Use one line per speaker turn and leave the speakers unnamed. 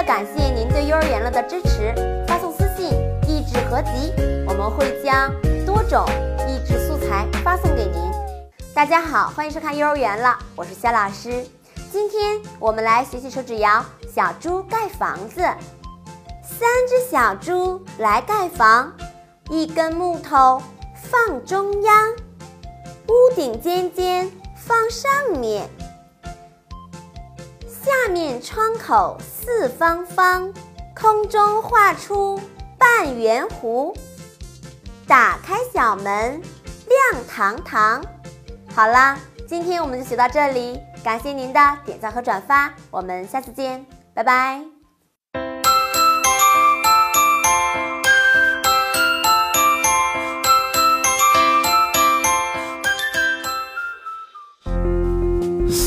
了感谢您对幼儿园了的支持，发送私信“益智合集”，我们会将多种益智素材发送给您。大家好，欢迎收看幼儿园了，我是肖老师。今天我们来学习手指谣《小猪盖房子》。三只小猪来盖房，一根木头放中央，屋顶尖尖放上面。面窗口四方方，空中画出半圆弧。打开小门，亮堂堂。好啦，今天我们就学到这里，感谢您的点赞和转发，我们下次见，拜拜。